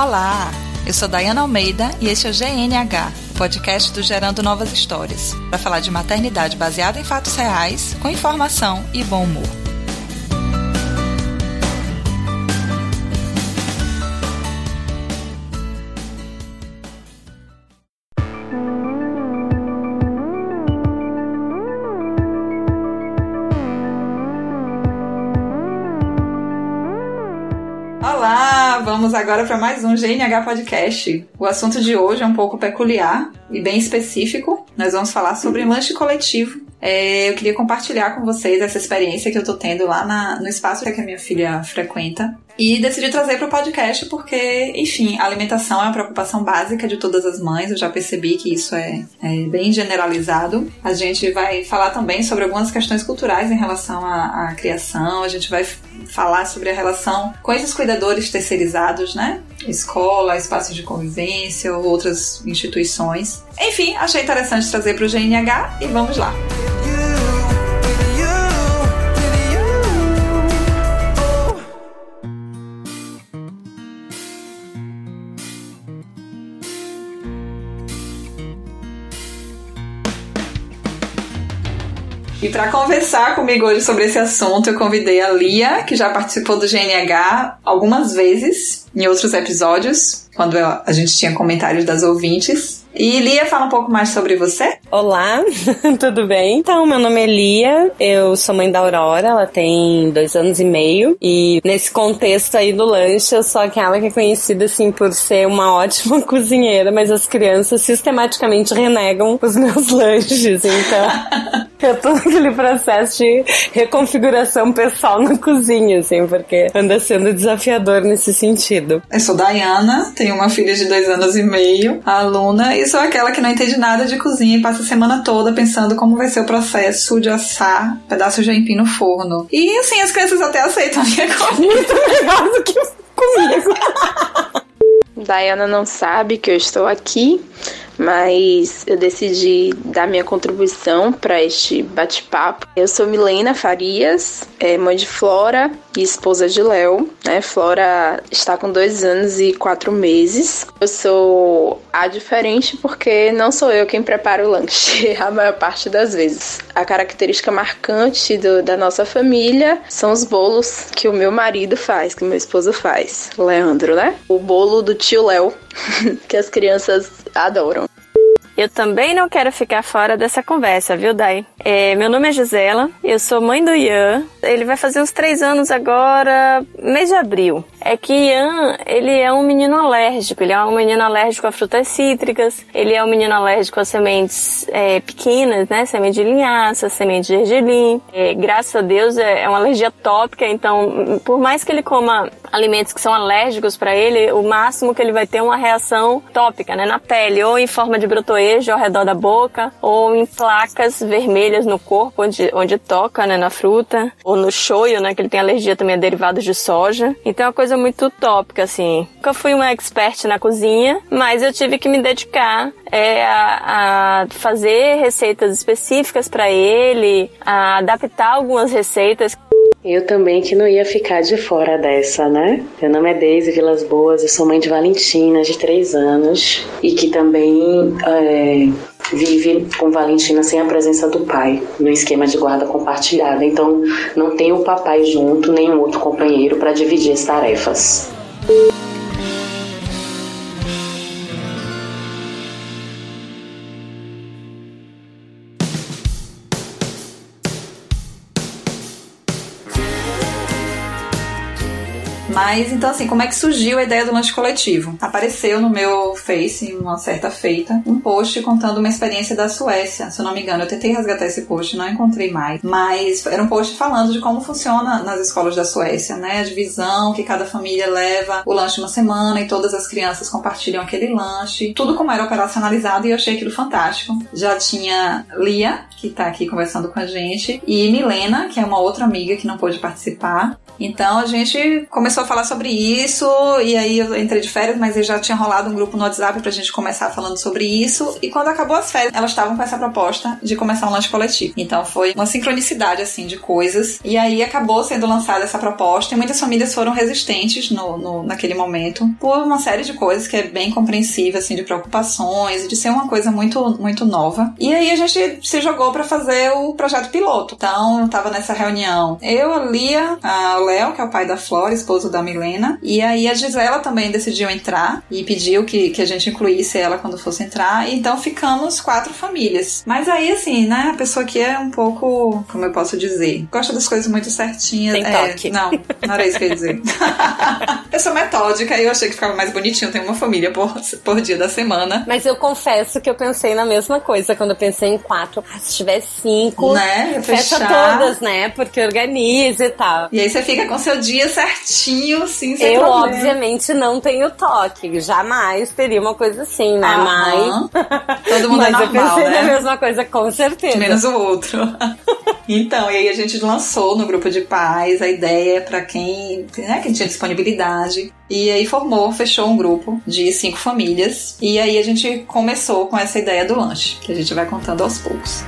Olá, eu sou Dayana Almeida e este é o GNH, podcast do Gerando Novas Histórias, para falar de maternidade baseada em fatos reais, com informação e bom humor. Agora para mais um GNH Podcast. O assunto de hoje é um pouco peculiar e bem específico. Nós vamos falar sobre lanche coletivo. É, eu queria compartilhar com vocês essa experiência que eu tô tendo lá na, no espaço que a minha filha frequenta. E decidi trazer para o podcast porque, enfim, a alimentação é uma preocupação básica de todas as mães. Eu já percebi que isso é, é bem generalizado. A gente vai falar também sobre algumas questões culturais em relação à, à criação. A gente vai falar sobre a relação com esses cuidadores terceirizados, né? Escola, espaços de convivência ou outras instituições. Enfim, achei interessante trazer para o GNH e vamos lá. E para conversar comigo hoje sobre esse assunto, eu convidei a Lia, que já participou do GNH algumas vezes em outros episódios, quando a gente tinha comentários das ouvintes. E Lia, fala um pouco mais sobre você. Olá, tudo bem? Então, meu nome é Lia, eu sou mãe da Aurora, ela tem dois anos e meio. E nesse contexto aí do lanche, eu sou aquela que é conhecida, assim, por ser uma ótima cozinheira, mas as crianças sistematicamente renegam os meus lanches, então... eu tô naquele processo de reconfiguração pessoal na cozinha, assim, porque anda sendo desafiador nesse sentido. Eu sou Dayana, tenho uma filha de dois anos e meio, aluna, e sou aquela que não entende nada de cozinha e passa a semana toda pensando como vai ser o processo de assar pedaços de aipim no forno. E assim, as crianças até aceitam a minha comida. Muito melhor do que comigo. Diana não sabe que eu estou aqui, mas eu decidi dar minha contribuição para este bate-papo. Eu sou Milena Farias, é mãe de Flora e esposa de Léo. Né? Flora está com dois anos e quatro meses. Eu sou a diferente porque não sou eu quem prepara o lanche a maior parte das vezes. A característica marcante do, da nossa família são os bolos que o meu marido faz, que meu esposo faz, Leandro, né? O bolo do tio Léo, que as crianças adoram. Eu também não quero ficar fora dessa conversa, viu, Dai? É, meu nome é Gisela, eu sou mãe do Ian. Ele vai fazer uns três anos agora, mês de abril. É que Ian, ele é um menino alérgico. Ele é um menino alérgico a frutas cítricas. Ele é um menino alérgico a sementes é, pequenas, né? Semente de linhaça, semente de gergelim. É, graças a Deus é, é uma alergia tópica, então por mais que ele coma alimentos que são alérgicos para ele, o máximo que ele vai ter é uma reação tópica, né? Na pele, ou em forma de brotoeira ao redor da boca ou em placas vermelhas no corpo onde, onde toca, né, na fruta, ou no shoyu, né, que ele tem alergia também a derivados de soja. Então é uma coisa muito utópica, assim. Nunca fui uma expert na cozinha, mas eu tive que me dedicar é, a, a fazer receitas específicas para ele, a adaptar algumas receitas. Eu também que não ia ficar de fora dessa, né? Meu nome é Deise Vilas Boas, eu sou mãe de Valentina, de 3 anos, e que também é, vive com Valentina sem a presença do pai, no esquema de guarda compartilhada. Então, não tem o papai junto, nem outro companheiro para dividir as tarefas. Mas então, assim, como é que surgiu a ideia do lanche coletivo? Apareceu no meu Face, uma certa feita, um post contando uma experiência da Suécia. Se eu não me engano, eu tentei resgatar esse post, não encontrei mais. Mas era um post falando de como funciona nas escolas da Suécia, né? A divisão que cada família leva o lanche uma semana e todas as crianças compartilham aquele lanche. Tudo como era operacionalizado e eu achei aquilo fantástico. Já tinha Lia, que tá aqui conversando com a gente, e Milena, que é uma outra amiga que não pôde participar. Então a gente começou a falar sobre isso, e aí eu entrei de férias, mas já tinha rolado um grupo no WhatsApp pra gente começar falando sobre isso. E quando acabou as férias, elas estavam com essa proposta de começar um lanche coletivo. Então foi uma sincronicidade, assim, de coisas. E aí acabou sendo lançada essa proposta, e muitas famílias foram resistentes no, no naquele momento, por uma série de coisas que é bem compreensível, assim, de preocupações de ser uma coisa muito, muito nova. E aí a gente se jogou para fazer o projeto piloto. Então, eu tava nessa reunião. Eu, a Lia, a, Léo, que é o pai da Flora, esposo da Milena, e aí a Gisela também decidiu entrar e pediu que, que a gente incluísse ela quando fosse entrar. Então ficamos quatro famílias. Mas aí, assim, né, a pessoa que é um pouco, como eu posso dizer, gosta das coisas muito certinhas. Tem é, toque. Não, não era isso que eu ia dizer. eu sou metódica e eu achei que ficava mais bonitinho ter uma família por, por dia da semana. Mas eu confesso que eu pensei na mesma coisa quando eu pensei em quatro. Ah, se tiver cinco, Né? fecha todas, né? Porque organiza e tal. E aí você fica com seu dia certinho, assim, sem Eu, problema. obviamente, não tenho toque. Jamais teria uma coisa assim, né? Aham. Mas. Todo mundo é Mas eu normal, pensei né? na mesma coisa, com certeza. Menos o outro. então, e aí a gente lançou no grupo de pais a ideia para quem, né, quem tinha disponibilidade. E aí formou, fechou um grupo de cinco famílias. E aí a gente começou com essa ideia do lanche, que a gente vai contando aos poucos.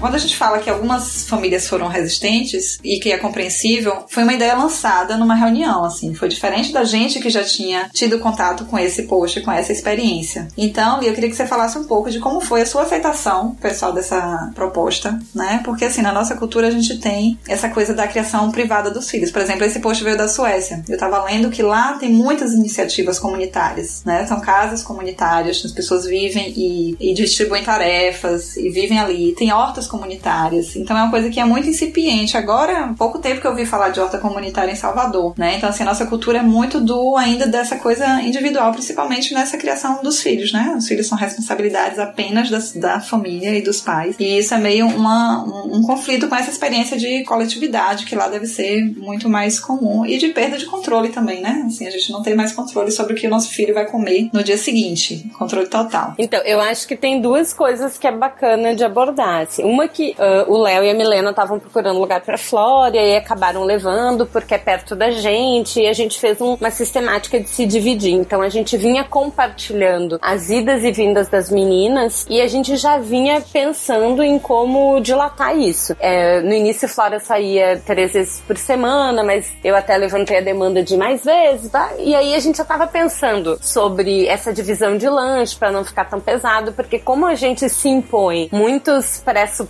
Quando a gente fala que algumas famílias foram resistentes e que é compreensível, foi uma ideia lançada numa reunião, assim. Foi diferente da gente que já tinha tido contato com esse post, com essa experiência. Então, eu queria que você falasse um pouco de como foi a sua aceitação, pessoal, dessa proposta, né? Porque, assim, na nossa cultura a gente tem essa coisa da criação privada dos filhos. Por exemplo, esse post veio da Suécia. Eu tava lendo que lá tem muitas iniciativas comunitárias, né? São casas comunitárias, as pessoas vivem e, e distribuem tarefas e vivem ali. Tem hortas comunitárias. Então é uma coisa que é muito incipiente. Agora, pouco tempo que eu ouvi falar de horta comunitária em Salvador, né? Então, assim, a nossa cultura é muito do ainda dessa coisa individual, principalmente nessa criação dos filhos, né? Os filhos são responsabilidades apenas das, da família e dos pais. E isso é meio uma, um, um conflito com essa experiência de coletividade, que lá deve ser muito mais comum, e de perda de controle também, né? Assim, a gente não tem mais controle sobre o que o nosso filho vai comer no dia seguinte. Controle total. Então, eu acho que tem duas coisas que é bacana de abordar. Assim. Uma que ah, o Léo e a Milena estavam procurando lugar pra Flora e acabaram levando porque é perto da gente e a gente fez um- uma sistemática de se dividir. Então a gente vinha compartilhando as idas e vindas das meninas e a gente já vinha pensando em como dilatar isso. É, no início Flora saía três vezes por semana, mas eu até levantei a demanda de mais vezes, tá? E aí a gente já tava pensando sobre essa divisão de lanche para não ficar tão pesado, porque como a gente se impõe muitos pressupostos,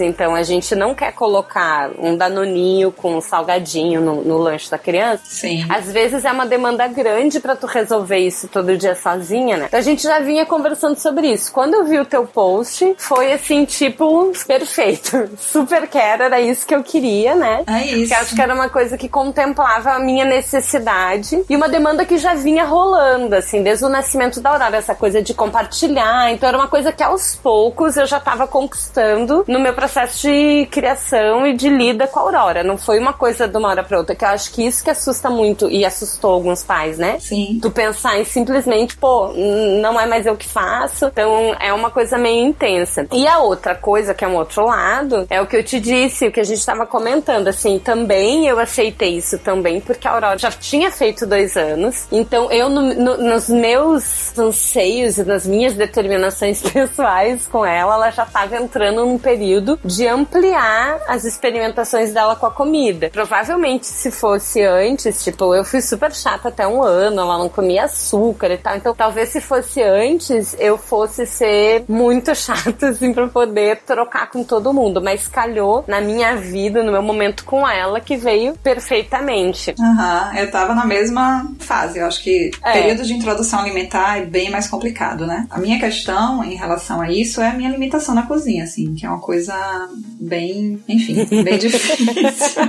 então a gente não quer colocar um danoninho com um salgadinho no, no lanche da criança. Sim. Às vezes é uma demanda grande pra tu resolver isso todo dia sozinha, né? Então a gente já vinha conversando sobre isso. Quando eu vi o teu post, foi assim, tipo, perfeito. Super quero, era isso que eu queria, né? É isso. Porque acho que era uma coisa que contemplava a minha necessidade e uma demanda que já vinha rolando, assim, desde o nascimento da Aurora, essa coisa de compartilhar. Então era uma coisa que aos poucos eu já tava conquistando no meu processo de criação e de lida com a Aurora. Não foi uma coisa de uma hora pra outra, que eu acho que isso que assusta muito e assustou alguns pais, né? Sim. Tu pensar em simplesmente, pô, não é mais eu que faço. Então é uma coisa meio intensa. E a outra coisa, que é um outro lado, é o que eu te disse, o que a gente tava comentando. Assim, também eu aceitei isso também, porque a Aurora já tinha feito dois anos. Então eu, no- no- nos meus anseios e nas minhas determinações pessoais com ela, ela já tava entrando num período de ampliar as experimentações dela com a comida. Provavelmente, se fosse antes, tipo, eu fui super chata até um ano, ela não comia açúcar e tal. Então, talvez se fosse antes, eu fosse ser muito chata, assim, pra poder trocar com todo mundo. Mas calhou na minha vida, no meu momento com ela, que veio perfeitamente. Aham, eu tava na mesma fase. Eu acho que É. período de introdução alimentar é bem mais complicado, né? A minha questão em relação a isso é a minha limitação na cozinha, assim, que é uma coisa bem, enfim, bem difícil.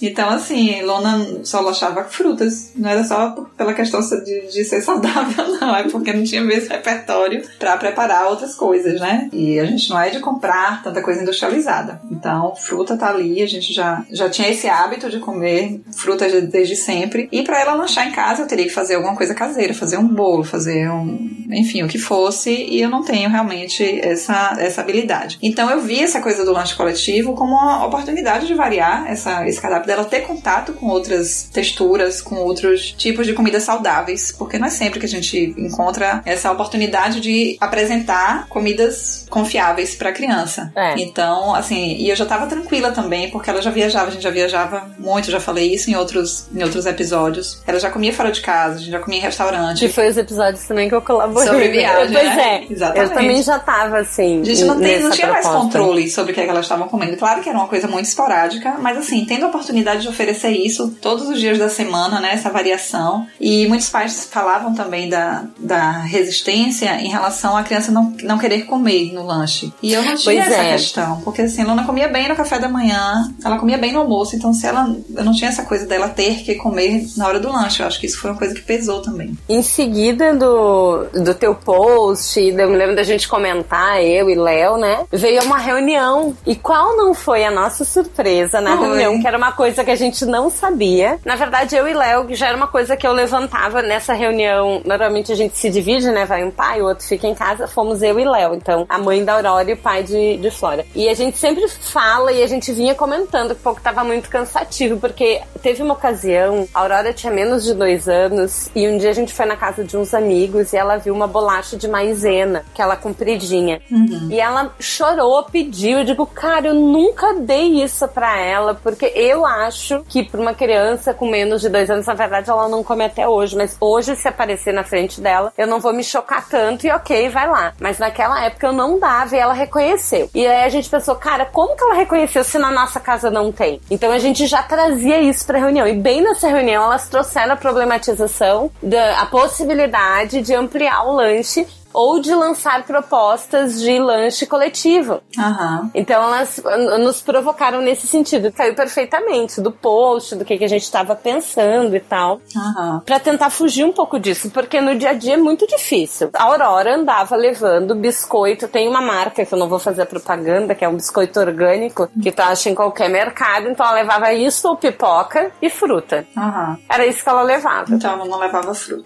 Então, assim, Lona só achava frutas. Não era só pela questão de, de ser saudável, não. É porque não tinha mesmo repertório para preparar outras coisas, né? E a gente não é de comprar tanta coisa industrializada. Então, fruta tá ali, a gente já, já tinha esse hábito de comer frutas desde sempre. E para ela lanchar em casa, eu teria que fazer alguma coisa caseira, fazer um bolo, fazer um. Enfim, o que fosse. E eu não tenho realmente essa, essa habilidade. Então, eu vi essa coisa do lanche coletivo como uma oportunidade de variar essa, esse dela ter contato com outras texturas, com outros tipos de comidas saudáveis, porque não é sempre que a gente encontra essa oportunidade de apresentar comidas confiáveis para criança. É. Então, assim, e eu já tava tranquila também, porque ela já viajava, a gente já viajava muito, já falei isso em outros, em outros episódios. Ela já comia fora de casa, a gente já comia em restaurante. Que foi os episódios também que eu colaborei. Sobre viagem, Pois né? é. Exatamente. Eu também já tava assim. A gente não, tem, não tinha proposta. mais controle sobre o que, é que elas estavam comendo. Claro que era uma coisa muito esporádica, mas assim, tendo a oportunidade de oferecer isso todos os dias da semana, né? Essa variação. E muitos pais falavam também da, da resistência em relação à criança não, não querer comer no lanche. E eu não tinha pois essa é. questão, porque assim, a Luna comia bem no café da manhã, ela comia bem no almoço, então se ela. Eu não tinha essa coisa dela ter que comer na hora do lanche. Eu acho que isso foi uma coisa que pesou também. Em seguida do, do teu post, eu me lembro da gente comentar, eu e Léo, né? Veio uma reunião. E qual não foi a nossa surpresa na Oi. reunião, que era uma coisa que a gente não sabia. Na verdade, eu e Léo, já era uma coisa que eu levantava nessa reunião. Normalmente a gente se divide, né? Vai um pai, o outro fica em casa. Fomos eu e Léo. Então, a mãe da Aurora e o pai de, de Flora. E a gente sempre fala e a gente vinha comentando que o pouco tava muito cansativo, porque teve uma ocasião, a Aurora tinha menos de dois anos, e um dia a gente foi na casa de uns amigos e ela viu uma bolacha de maisena, que ela compridinha. Uhum. E ela chorou, pediu. Eu digo, cara, eu nunca dei isso pra ela, porque eu acho que pra uma criança com menos de dois anos, na verdade, ela não come até hoje. Mas hoje, se aparecer na frente dela, eu não vou me chocar tanto e ok, vai lá. Mas naquela época eu não dava e ela reconheceu. E aí a gente pensou, cara, como que ela reconheceu se na nossa casa não tem? Então a gente já trazia isso pra reunião. E bem nessa reunião elas trouxeram a problematização da a possibilidade de ampliar o lanche ou de lançar propostas de lanche coletivo. Uhum. Então elas nos provocaram nesse sentido. Caiu perfeitamente do post, do que, que a gente estava pensando e tal. Uhum. para tentar fugir um pouco disso, porque no dia a dia é muito difícil. A Aurora andava levando biscoito, tem uma marca que eu não vou fazer propaganda, que é um biscoito orgânico, que tu acha em qualquer mercado, então ela levava isso ou pipoca e fruta. Uhum. Era isso que ela levava. Então ela não levava fruta.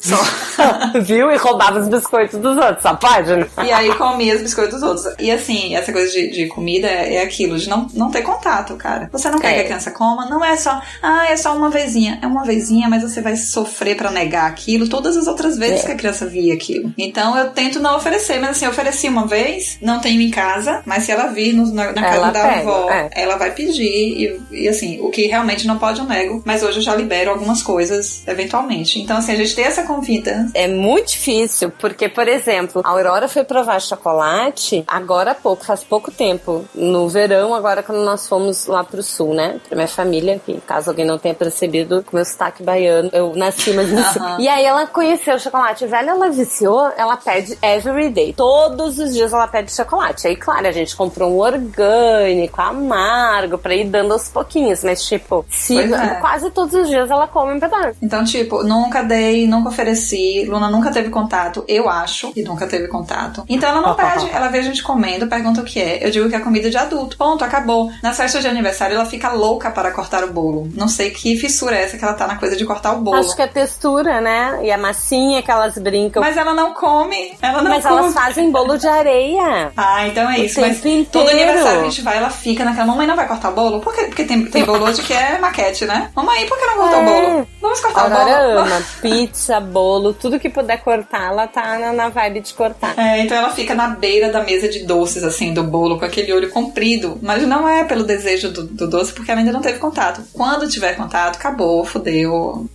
Viu? E roubava os biscoitos dos outros essa página. E aí comia os biscoitos dos outros. E assim, essa coisa de, de comida é, é, aquilo, de não, não ter contato, cara. Você não quer é. que a criança coma, não é só, ah, é só uma vezinha. É uma vezinha, mas você vai sofrer para negar aquilo todas as outras vezes é. que a criança via aquilo. Então eu tento não oferecer, mas assim, eu ofereci uma vez, não tenho em casa, mas se ela vir no, na, na casa da pega, avó, é. ela vai pedir. E, e, assim, o que realmente não pode eu nego, mas hoje eu já libero algumas coisas eventualmente. Então, assim, a gente tem essa convida. É muito difícil, porque, por exemplo, exemplo, a Aurora foi provar chocolate agora há pouco, faz pouco tempo. No verão, agora quando nós fomos lá pro sul, né? Pra minha família, que caso alguém não tenha percebido, com meu sotaque baiano, eu nasci mais no sul. E aí ela conheceu o chocolate velho, ela viciou, ela pede every day. Todos os dias ela pede chocolate. Aí, claro, a gente comprou um orgânico, amargo, pra ir dando aos pouquinhos. Mas, tipo, se, é. quase todos os dias ela come um pedaço. Então, tipo, nunca dei, nunca ofereci, Luna nunca teve contato, eu acho, e nunca nunca teve contato. Então ela não pede, ela vê a gente comendo, pergunta o que é. Eu digo que é comida de adulto. Ponto, acabou. Na festa de aniversário ela fica louca para cortar o bolo. Não sei que fissura é essa que ela tá na coisa de cortar o bolo. Acho que é textura, né? E a massinha que elas brincam. Mas ela não come. Ela não Mas come. elas fazem bolo de areia. Ah, então é isso. Mas inteiro. todo aniversário que a gente vai, ela fica naquela. Mamãe não vai cortar o bolo? Por quê? Porque tem, tem bolo hoje que é maquete, né? Mamãe, por que não cortou é. o bolo? Vamos cortar Agora o bolo. ama pizza, bolo, tudo que puder cortar, ela tá na, na vibe de cortar. É, então ela fica na beira da mesa de doces, assim, do bolo, com aquele olho comprido. Mas não é pelo desejo do, do doce, porque ela ainda não teve contato. Quando tiver contato, acabou, fudeu.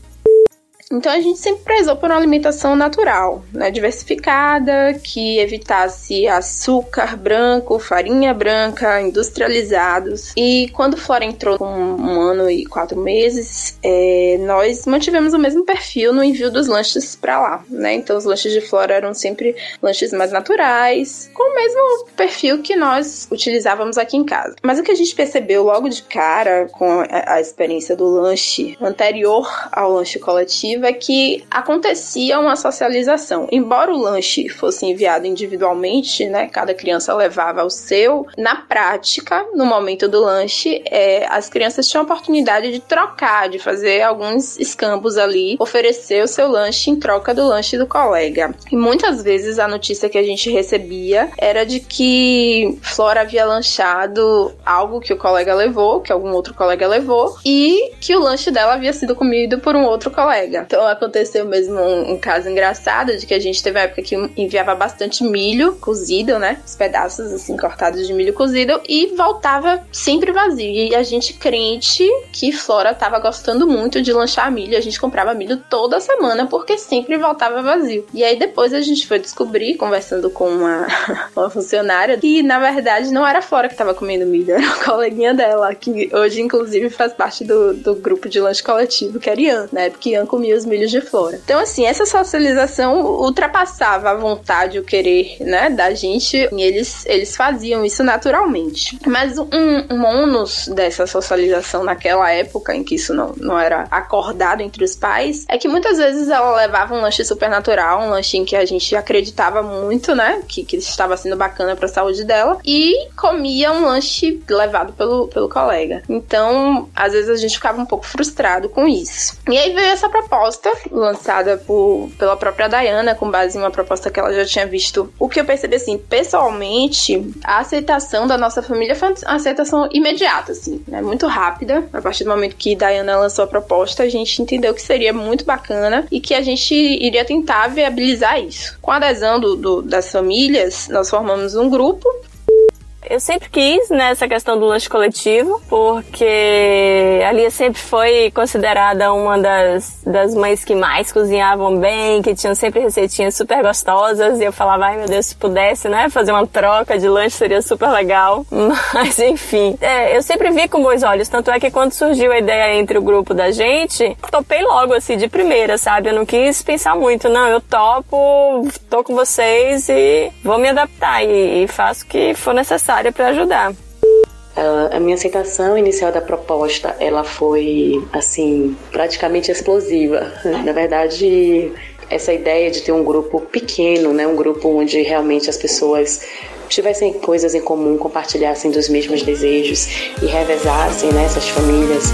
Então a gente sempre prezou por uma alimentação natural, né, diversificada, que evitasse açúcar branco, farinha branca, industrializados. E quando Flora entrou com um ano e quatro meses, é, nós mantivemos o mesmo perfil no envio dos lanches para lá, né? Então os lanches de Flora eram sempre lanches mais naturais, com o mesmo perfil que nós utilizávamos aqui em casa. Mas o que a gente percebeu logo de cara com a, a experiência do lanche anterior ao lanche coletivo é que acontecia uma socialização. Embora o lanche fosse enviado individualmente, né? Cada criança levava o seu. Na prática, no momento do lanche, é, as crianças tinham a oportunidade de trocar, de fazer alguns escambos ali, oferecer o seu lanche em troca do lanche do colega. E muitas vezes a notícia que a gente recebia era de que Flora havia lanchado algo que o colega levou, que algum outro colega levou, e que o lanche dela havia sido comido por um outro colega. Então aconteceu mesmo um, um caso engraçado de que a gente teve uma época que enviava bastante milho cozido, né? Os pedaços assim cortados de milho cozido e voltava sempre vazio. E a gente crente que Flora tava gostando muito de lanchar milho, a gente comprava milho toda semana porque sempre voltava vazio. E aí depois a gente foi descobrir, conversando com uma, uma funcionária, que na verdade não era Flora que tava comendo milho, era a coleguinha dela, que hoje inclusive faz parte do, do grupo de lanche coletivo, que era Ian, né? Porque Ian comia os milhos de Flora. Então assim, essa socialização ultrapassava a vontade, o querer, né, da gente, e eles, eles faziam isso naturalmente. Mas um, um ônus dessa socialização naquela época, em que isso não, não era acordado entre os pais, é que muitas vezes ela levava um lanche supernatural, um lanche em que a gente acreditava muito, né, que, que estava sendo bacana para a saúde dela, e comia um lanche levado pelo, pelo colega. Então, às vezes a gente ficava um pouco frustrado com isso. E aí veio essa proposta, lançada por, pela própria Diana, com base em uma proposta que ela já tinha visto. O que eu percebi, assim, pessoalmente, a aceitação da nossa família foi uma aceitação imediata, assim, né? Muito rápida. A partir do momento que Diana lançou a proposta, a gente entendeu que seria muito bacana e que a gente iria tentar viabilizar isso. Com a adesão do, do, das famílias, nós formamos um grupo eu sempre quis nessa questão do lanche coletivo, porque a Lia sempre foi considerada uma das, das mães que mais cozinhavam bem, que tinham sempre receitinhas super gostosas, e eu falava, ai meu Deus, se pudesse, né, fazer uma troca de lanche seria super legal. Mas enfim, é, eu sempre vi com bons olhos, tanto é que quando surgiu a ideia entre o grupo da gente, topei logo assim de primeira, sabe? Eu não quis pensar muito, não, eu topo, tô com vocês e vou me adaptar e, e faço o que for necessário necessária para ajudar. A minha aceitação inicial da proposta, ela foi, assim, praticamente explosiva. Na verdade, essa ideia de ter um grupo pequeno, né, um grupo onde realmente as pessoas tivessem coisas em comum, compartilhassem dos mesmos desejos e revezassem né, famílias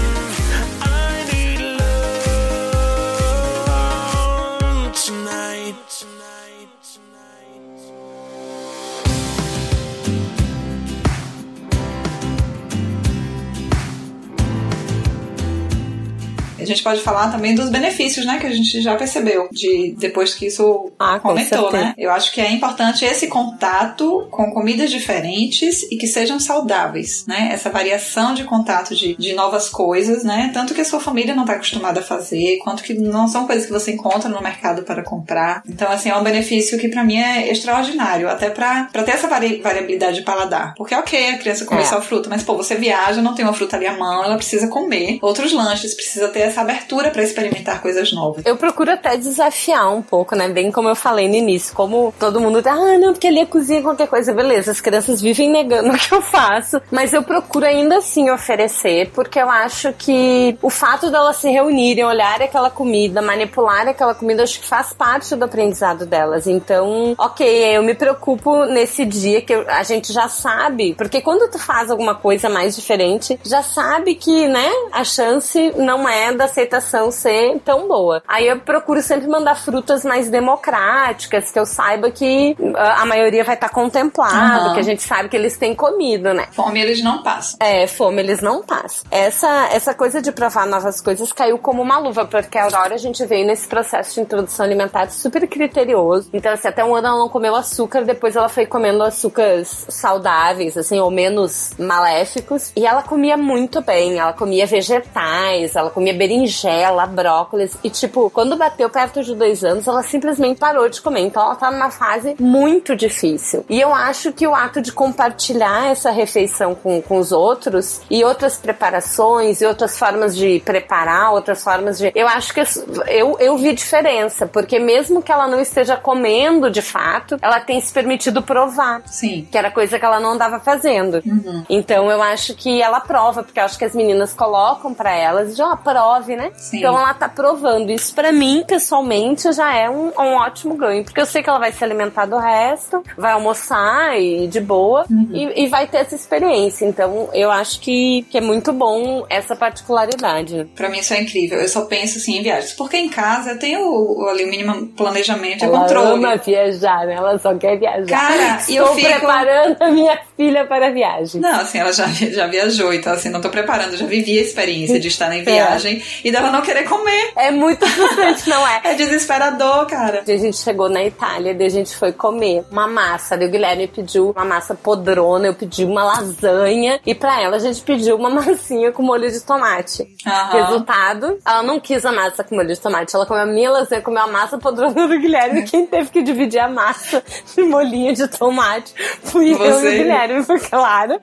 gente pode falar também dos benefícios, né? Que a gente já percebeu de depois que isso ah, comentou, né? Eu acho que é importante esse contato com comidas diferentes e que sejam saudáveis, né? Essa variação de contato de, de novas coisas, né? Tanto que a sua família não está acostumada a fazer, quanto que não são coisas que você encontra no mercado para comprar. Então, assim, é um benefício que para mim é extraordinário, até para ter essa vari variabilidade de paladar. Porque, ok, a criança come é. só fruta, mas, pô, você viaja, não tem uma fruta ali à mão, ela precisa comer outros lanches, precisa ter essa abertura para experimentar coisas novas. Eu procuro até desafiar um pouco, né? Bem como eu falei no início, como todo mundo tá, ah, não, porque ali é cozinha qualquer coisa, beleza. As crianças vivem negando o que eu faço, mas eu procuro ainda assim oferecer, porque eu acho que o fato delas se reunirem, olharem aquela comida, manipular aquela comida, acho que faz parte do aprendizado delas. Então, ok, eu me preocupo nesse dia que a gente já sabe, porque quando tu faz alguma coisa mais diferente, já sabe que, né, a chance não é da aceitação ser tão boa. Aí eu procuro sempre mandar frutas mais democráticas, que eu saiba que ah, a maioria vai estar tá contemplado, uhum. que a gente sabe que eles têm comido, né? Fome eles não passam. É, fome eles não passam. Essa, essa coisa de provar novas coisas caiu como uma luva, porque a Aurora a gente veio nesse processo de introdução alimentar super criterioso. Então, assim, até um ano ela não comeu açúcar, depois ela foi comendo açúcares saudáveis, assim, ou menos maléficos. E ela comia muito bem, ela comia vegetais, ela comia berinjela, brócolis. E, tipo, quando bateu perto de dois anos, ela simplesmente parou de comer. Então, ela tá numa fase muito difícil. E eu acho que o ato de compartilhar essa refeição com, com os outros e outras preparações e outras formas de preparar, outras formas de. Eu acho que eu, eu vi diferença, porque mesmo que ela não esteja comendo de fato, ela tem se permitido provar. Sim. Que era coisa que ela não andava fazendo. Uhum. Então, eu acho que ela prova, porque eu acho que as meninas colocam para elas e já ó, oh, prova né? Sim. Então ela tá provando. Isso para mim, pessoalmente, já é um, um, ótimo ganho. Porque eu sei que ela vai se alimentar do resto, vai almoçar e de boa, uhum. e, e, vai ter essa experiência. Então eu acho que, que é muito bom essa particularidade. Para mim isso é incrível. Eu só penso assim em viagens. Porque em casa eu tenho ali, o mínimo planejamento e controle. Ela ama viajar, né? Ela só quer viajar. Cara, Estou eu fico... preparando a minha filha para a viagem. Não, assim, ela já, já viajou, então assim, não tô preparando, já vivi a experiência de estar em viagem e dela não querer comer. É muito frustrante, não é? É desesperador, cara. A gente chegou na Itália, daí a gente foi comer uma massa, o Guilherme pediu uma massa podrona, eu pedi uma lasanha e pra ela a gente pediu uma massinha com molho de tomate. Uhum. Resultado, ela não quis a massa com molho de tomate, ela comeu a minha lasanha, comeu a massa podrona do Guilherme, quem teve que dividir a massa de molhinho de tomate fui Você. eu e o Guilherme, porque claro,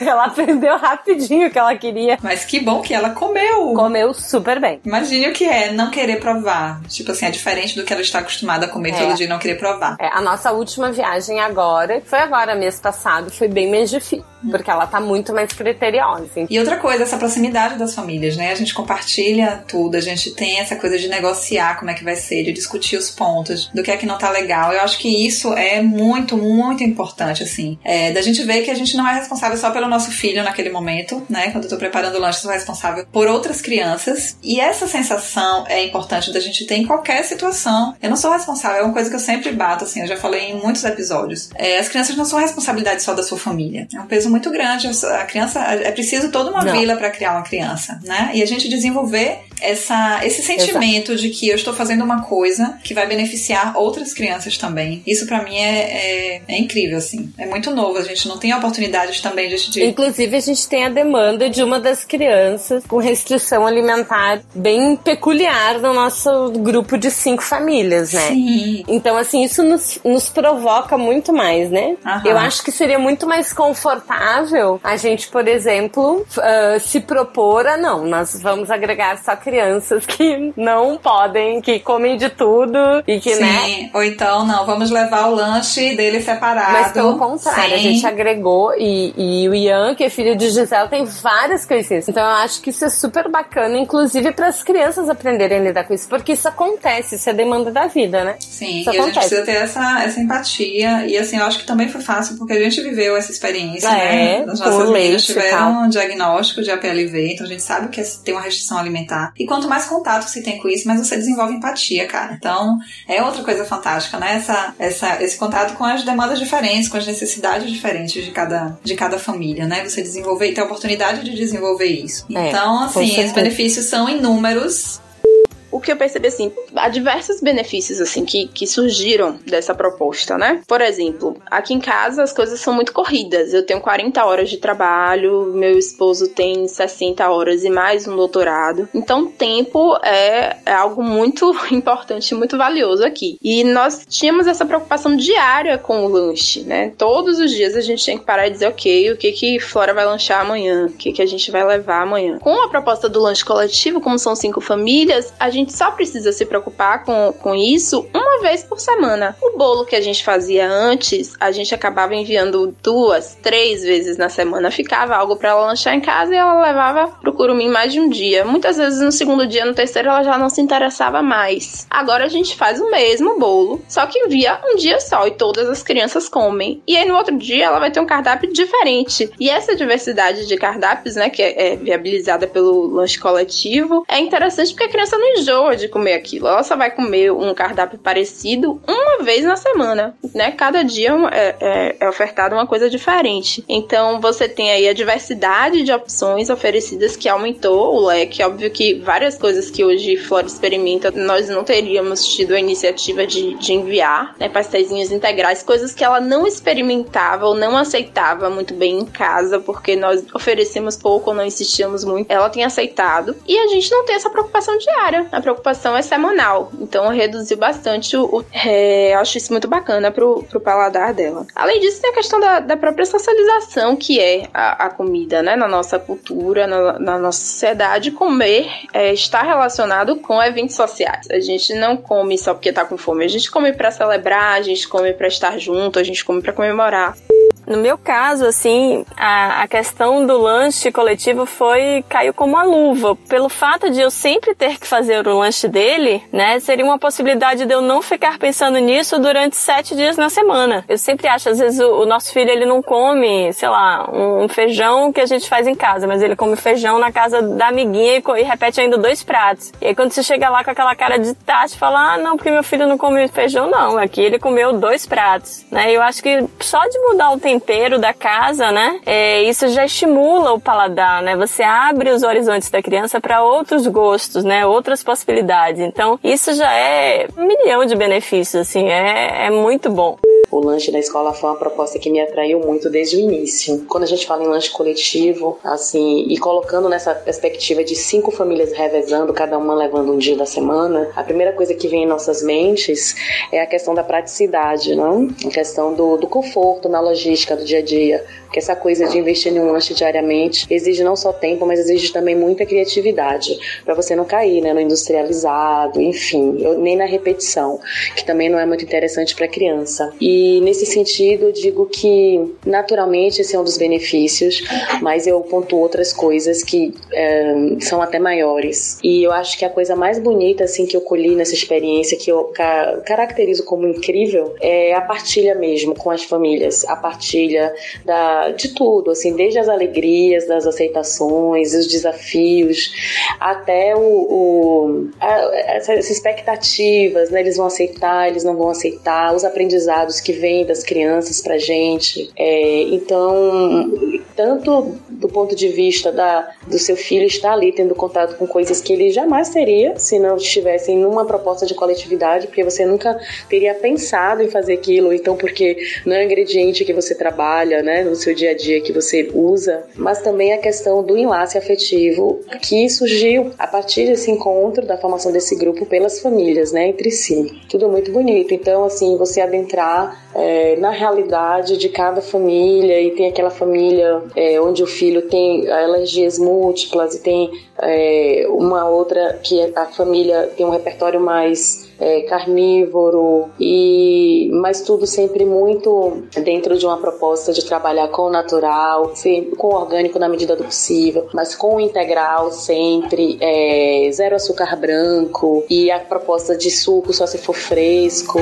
ela aprendeu rapidinho o que ela queria. Mas que bom que ela comeu. Comeu super bem. Imagine o que é não querer provar. Tipo assim, é diferente do que ela está acostumada a comer é. todo dia e não querer provar. É, a nossa última viagem agora, foi agora mês passado, foi bem mais difícil. Porque ela tá muito mais criteriosa. E outra coisa, essa proximidade das famílias, né? A gente compartilha tudo, a gente tem essa coisa de negociar como é que vai ser, de discutir os pontos, do que é que não tá legal. Eu acho que isso é muito, muito importante, assim. É, da gente ver que a gente não é responsável só pelo nosso filho naquele momento, né? Quando eu tô preparando o lanche, eu sou responsável por outras crianças. E essa sensação é importante da gente ter em qualquer situação. Eu não sou responsável, é uma coisa que eu sempre bato, assim, eu já falei em muitos episódios. É, as crianças não são responsabilidade só da sua família. É um peso muito grande. A criança, é preciso toda uma não. vila para criar uma criança, né? E a gente desenvolver essa, esse sentimento Exato. de que eu estou fazendo uma coisa que vai beneficiar outras crianças também. Isso para mim é, é, é, incrível, assim. É muito novo. A gente não tem oportunidades também de, de. Inclusive, a gente tem a demanda de uma das crianças com restrição alimentar bem peculiar no nosso grupo de cinco famílias, né? Sim. Então, assim, isso nos, nos provoca muito mais, né? Aham. Eu acho que seria muito mais confortável a gente, por exemplo, uh, se propor a não, nós vamos agregar só crianças que não podem, que comem de tudo e que, Sim. né? Ou então, não, vamos levar o lanche dele separado. Mas pelo contrário, sem... a gente agregou e, e o Ian, que é filho de Gisele, tem várias coisinhas. Então eu acho que isso é super bacana, inclusive para as crianças aprenderem a lidar com isso, porque isso acontece, isso é demanda da vida, né? Sim, isso e acontece. a gente precisa ter essa, essa empatia. E assim, eu acho que também foi fácil porque a gente viveu essa experiência, é, né? As nossas meninas tiveram um diagnóstico de APLV, então a gente sabe que é, tem uma restrição alimentar. E quanto mais contato você tem com isso, mais você desenvolve empatia, cara. Então, é outra coisa fantástica, né? Essa, essa, esse contato com as demandas diferentes, com as necessidades diferentes de cada, de cada família, né? Você desenvolver e ter a oportunidade de desenvolver isso. É, então, assim, os benefícios são inúmeros o que eu percebi assim, há diversos benefícios assim que, que surgiram dessa proposta, né? Por exemplo, aqui em casa as coisas são muito corridas. Eu tenho 40 horas de trabalho, meu esposo tem 60 horas e mais um doutorado. Então, tempo é, é algo muito importante, muito valioso aqui. E nós tínhamos essa preocupação diária com o lanche, né? Todos os dias a gente tinha que parar e dizer, ok, o que que Flora vai lanchar amanhã? O que que a gente vai levar amanhã? Com a proposta do lanche coletivo, como são cinco famílias, a gente gente só precisa se preocupar com, com isso uma vez por semana. O bolo que a gente fazia antes, a gente acabava enviando duas, três vezes na semana. Ficava algo para ela lanchar em casa e ela levava pro Curumim mais de um dia. Muitas vezes no segundo dia, no terceiro, ela já não se interessava mais. Agora a gente faz o mesmo bolo, só que envia um dia só e todas as crianças comem. E aí no outro dia ela vai ter um cardápio diferente. E essa diversidade de cardápios, né, que é, é viabilizada pelo lanche coletivo, é interessante porque a criança não enjoa enjoa de comer aquilo. Ela só vai comer um cardápio parecido uma vez na semana, né? Cada dia é, é, é ofertado uma coisa diferente. Então você tem aí a diversidade de opções oferecidas que aumentou o leque. Óbvio que várias coisas que hoje Flora experimenta, nós não teríamos tido a iniciativa de, de enviar, né? Pastéisinhos integrais, coisas que ela não experimentava ou não aceitava muito bem em casa, porque nós oferecemos pouco ou não insistíamos muito. Ela tem aceitado. E a gente não tem essa preocupação diária. A preocupação é semanal. Então reduziu bastante o. o é, acho isso muito bacana pro, pro paladar dela. Além disso, tem a questão da, da própria socialização que é a, a comida, né? Na nossa cultura, na, na nossa sociedade, comer é, está relacionado com eventos sociais. A gente não come só porque tá com fome, a gente come para celebrar, a gente come para estar junto, a gente come para comemorar. No meu caso, assim, a, a questão do lanche coletivo foi caiu como uma luva. Pelo fato de eu sempre ter que fazer o lanche dele, né, seria uma possibilidade de eu não ficar pensando nisso durante sete dias na semana. Eu sempre acho, às vezes, o, o nosso filho ele não come, sei lá, um, um, feijão que a gente faz em casa, mas ele come feijão na casa da amiguinha e, e repete ainda dois pratos. E aí quando você chega lá com aquela cara de taxa, fala, ah, não, porque meu filho não come feijão, não. Aqui ele comeu dois pratos, né? Eu acho que só de mudar o tempo tempero da casa, né? É, isso já estimula o paladar, né? Você abre os horizontes da criança para outros gostos, né? Outras possibilidades. Então, isso já é um milhão de benefícios, assim, é, é muito bom. O lanche da escola foi uma proposta que me atraiu muito desde o início. Quando a gente fala em lanche coletivo, assim, e colocando nessa perspectiva de cinco famílias revezando, cada uma levando um dia da semana, a primeira coisa que vem em nossas mentes é a questão da praticidade, não? A questão do, do conforto na logística do dia a dia que essa coisa de investir em um lanche diariamente exige não só tempo, mas exige também muita criatividade para você não cair, né, no industrializado, enfim, nem na repetição, que também não é muito interessante para criança. E nesse sentido, eu digo que naturalmente esse é um dos benefícios, mas eu pontuo outras coisas que é, são até maiores. E eu acho que a coisa mais bonita assim que eu colhi nessa experiência, que eu ca caracterizo como incrível, é a partilha mesmo com as famílias, a partilha da de tudo, assim, desde as alegrias, das aceitações, os desafios, até o, o essas expectativas, né? Eles vão aceitar, eles não vão aceitar, os aprendizados que vêm das crianças pra gente. É, então, tanto do ponto de vista da, do seu filho estar ali tendo contato com coisas que ele jamais teria se não estivessem numa proposta de coletividade, porque você nunca teria pensado em fazer aquilo, então porque não é um ingrediente que você trabalha, né, no seu dia a dia que você usa, mas também a questão do enlace afetivo que surgiu a partir desse encontro, da formação desse grupo pelas famílias, né, entre si. Tudo muito bonito. Então, assim, você adentrar é, na realidade de cada família e tem aquela família é, onde o filho tem alergias múltiplas e tem é, uma outra que a família tem um repertório mais é, carnívoro e mas tudo sempre muito dentro de uma proposta de trabalhar com o natural, com o orgânico na medida do possível, mas com o integral sempre, é, zero açúcar branco e a proposta de suco só se for fresco.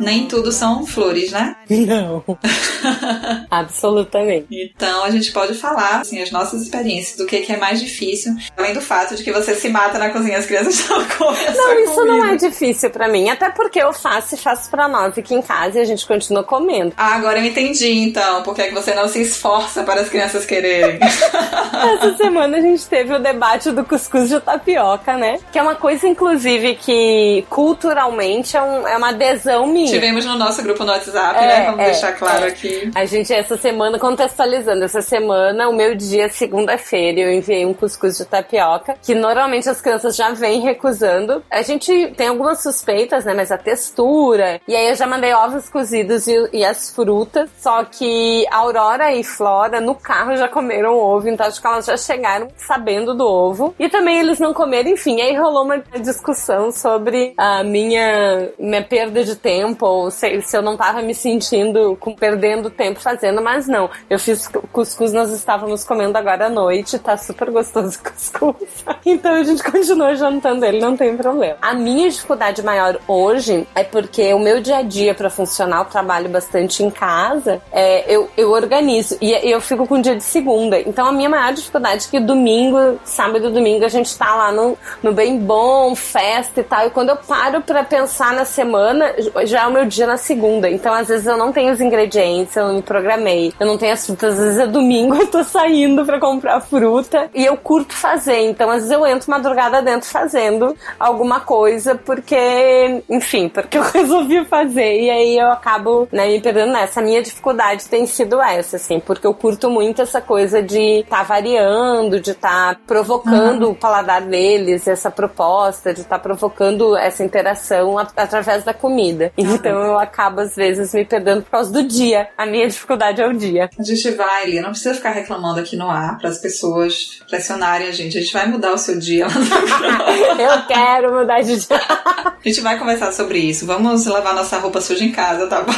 Nem tudo são flores, né? Não. Absolutamente. Então a gente pode falar, assim, as nossas experiências do que, que é mais difícil. Além do fato de que você se mata na cozinha, as crianças estão comendo. Não, isso comida. não é difícil para mim. Até porque eu faço e faço pra nós aqui em casa e a gente continua comendo. Ah, agora eu entendi então. Por que, é que você não se esforça para as crianças quererem? Essa semana a gente teve o debate do cuscuz de tapioca, né? Que é uma coisa, inclusive, que culturalmente é, um, é uma adesão minha. Tivemos no nosso grupo no WhatsApp, né? é, né? Vamos é, deixar claro é. aqui. A gente, essa semana, contextualizando, essa semana, o meu dia, segunda-feira, eu enviei um cuscuz de tapioca, que normalmente as crianças já vêm recusando. A gente tem algumas suspeitas, né? Mas a textura. E aí eu já mandei ovos cozidos e, e as frutas. Só que Aurora e Flora, no carro, já comeram ovo, então acho que elas já chegaram sabendo do ovo. E também eles não comeram, enfim. Aí rolou uma discussão sobre a minha, minha perda de tempo, ou se, se eu não tava me sentindo com, perdendo tempo fazendo mas não. Eu fiz cuscuz, nós estávamos comendo agora à noite, tá super gostoso cuscuz. Então a gente continua jantando ele, não tem problema. A minha dificuldade maior hoje é porque o meu dia a dia para funcionar, eu trabalho bastante em casa, é, eu, eu organizo e eu fico com o dia de segunda. Então a minha maior dificuldade é que domingo, sábado e domingo a gente tá lá no, no bem bom, festa e tal. E quando eu paro para pensar na semana, já é o meu dia na segunda. Então às vezes eu não tenho os ingredientes, eu não me programei, eu não tenho as frutas. Às vezes é domingo, eu tô saindo para comprar fruta e eu curto fazer. Então às vezes eu entro madrugada dentro fazendo alguma coisa porque, enfim, porque eu resolvi fazer e aí eu acabo né, me perdendo nessa. A minha dificuldade tem sido essa, assim, porque eu curto muito essa coisa de estar tá variando, de estar tá provocando uhum. o paladar deles, essa proposta, de estar tá provocando essa interação através da comida. Então eu acabo, às vezes, me perdendo por causa do dia. A minha dificuldade é o dia. A gente vai, Lia, não precisa ficar reclamando aqui no ar para as pessoas pressionarem a gente. A gente vai mudar o seu dia Eu quero mudar de dia. a gente vai conversar sobre isso. Vamos lavar nossa roupa suja em casa, tá bom?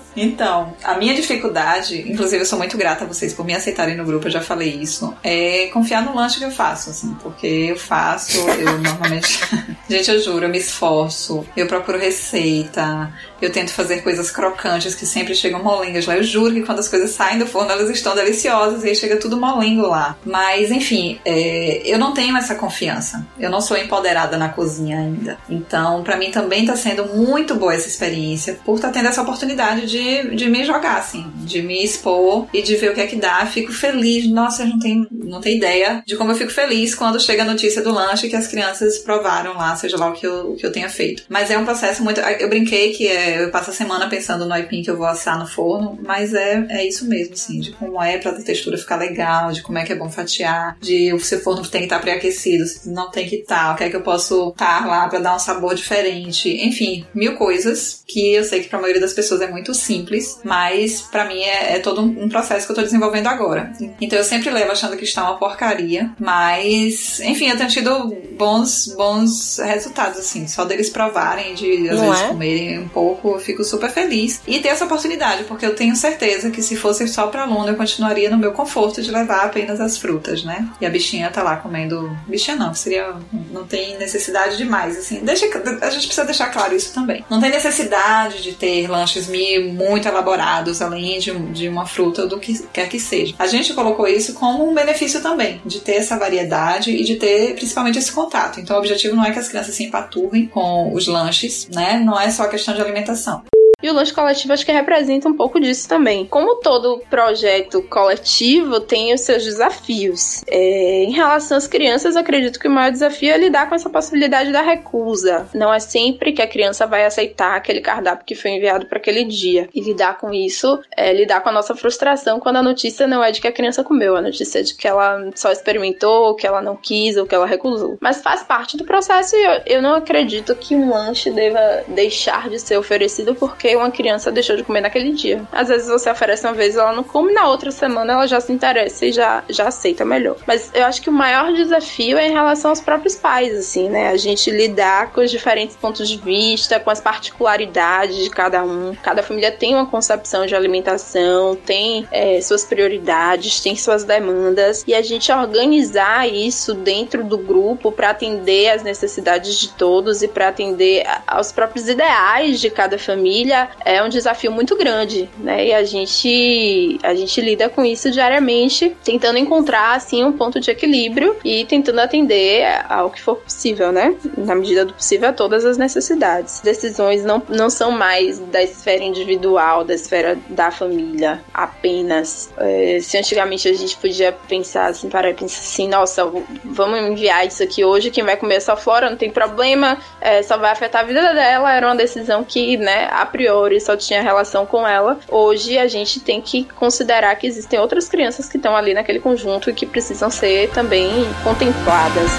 então, a minha dificuldade, inclusive eu sou muito grata a vocês por me aceitarem no grupo, eu já falei isso, é confiar no lanche que eu faço, assim, porque eu faço, eu normalmente. gente, eu juro, eu me esforço, eu procuro receita, eu tento fazer coisas crocantes que sempre chegam molengas lá. Eu juro que quando as coisas saem do forno, elas estão deliciosas e aí chega tudo molengo lá. Mas, enfim, é, eu não tenho essa confiança. Eu não sou empoderada na cozinha ainda. Então, para mim também tá sendo muito boa essa experiência por estar tá tendo essa oportunidade de, de me jogar, assim, de me expor e de ver o que é que dá. Fico feliz. Nossa, eu não tenho, não tenho ideia de como eu fico feliz quando chega a notícia do lanche que as crianças provaram lá, seja lá o que eu, o que eu tenha feito. Mas é um processo muito. Eu brinquei que é eu passo a semana pensando no aipim que eu vou assar no forno, mas é, é isso mesmo, assim, de como é pra a textura ficar legal, de como é que é bom fatiar, de o seu forno tem que estar tá pré-aquecido, não tem que estar, tá, o que é que eu posso estar lá para dar um sabor diferente, enfim, mil coisas que eu sei que pra maioria das pessoas é muito simples, mas para mim é, é, todo um, um, processo que eu tô desenvolvendo agora. Então eu sempre levo achando que está uma porcaria, mas, enfim, eu tenho tido bons, bons resultados, assim, só deles provarem, de às não vezes é? comerem um pouco eu fico super feliz. E ter essa oportunidade, porque eu tenho certeza que se fosse só para aluno, eu continuaria no meu conforto de levar apenas as frutas, né? E a bichinha tá lá comendo. Bichinha não, seria. Não tem necessidade demais, assim. Deixa, a gente precisa deixar claro isso também. Não tem necessidade de ter lanches mi muito elaborados, além de, de uma fruta ou do que quer que seja. A gente colocou isso como um benefício também, de ter essa variedade e de ter principalmente esse contato. Então o objetivo não é que as crianças se empaturrem com os lanches, né? Não é só questão de alimentação. E o lanche coletivo acho que representa um pouco disso também. Como todo projeto coletivo tem os seus desafios. É, em relação às crianças, acredito que o maior desafio é lidar com essa possibilidade da recusa. Não é sempre que a criança vai aceitar aquele cardápio que foi enviado para aquele dia. E lidar com isso é lidar com a nossa frustração quando a notícia não é de que a criança comeu, a notícia é de que ela só experimentou, que ela não quis ou que ela recusou. Mas faz parte do processo e eu, eu não acredito que um lanche deva deixar de ser oferecido porque uma criança deixou de comer naquele dia. Às vezes você oferece uma vez, ela não come, na outra semana ela já se interessa e já, já aceita melhor. Mas eu acho que o maior desafio é em relação aos próprios pais, assim, né? A gente lidar com os diferentes pontos de vista, com as particularidades de cada um. Cada família tem uma concepção de alimentação, tem é, suas prioridades, tem suas demandas, e a gente organizar isso dentro do grupo para atender às necessidades de todos e para atender aos próprios ideais de cada família é um desafio muito grande, né? E a gente a gente lida com isso diariamente, tentando encontrar assim um ponto de equilíbrio e tentando atender ao que for possível, né? Na medida do possível a todas as necessidades. Decisões não, não são mais da esfera individual, da esfera da família apenas. É, se antigamente a gente podia pensar assim, para pensar assim, nossa, vamos enviar isso aqui hoje, quem vai comer essa flora não tem problema, é, só vai afetar a vida dela, era uma decisão que, né, a priori priori só tinha relação com ela. Hoje a gente tem que considerar que existem outras crianças que estão ali naquele conjunto e que precisam ser também contempladas.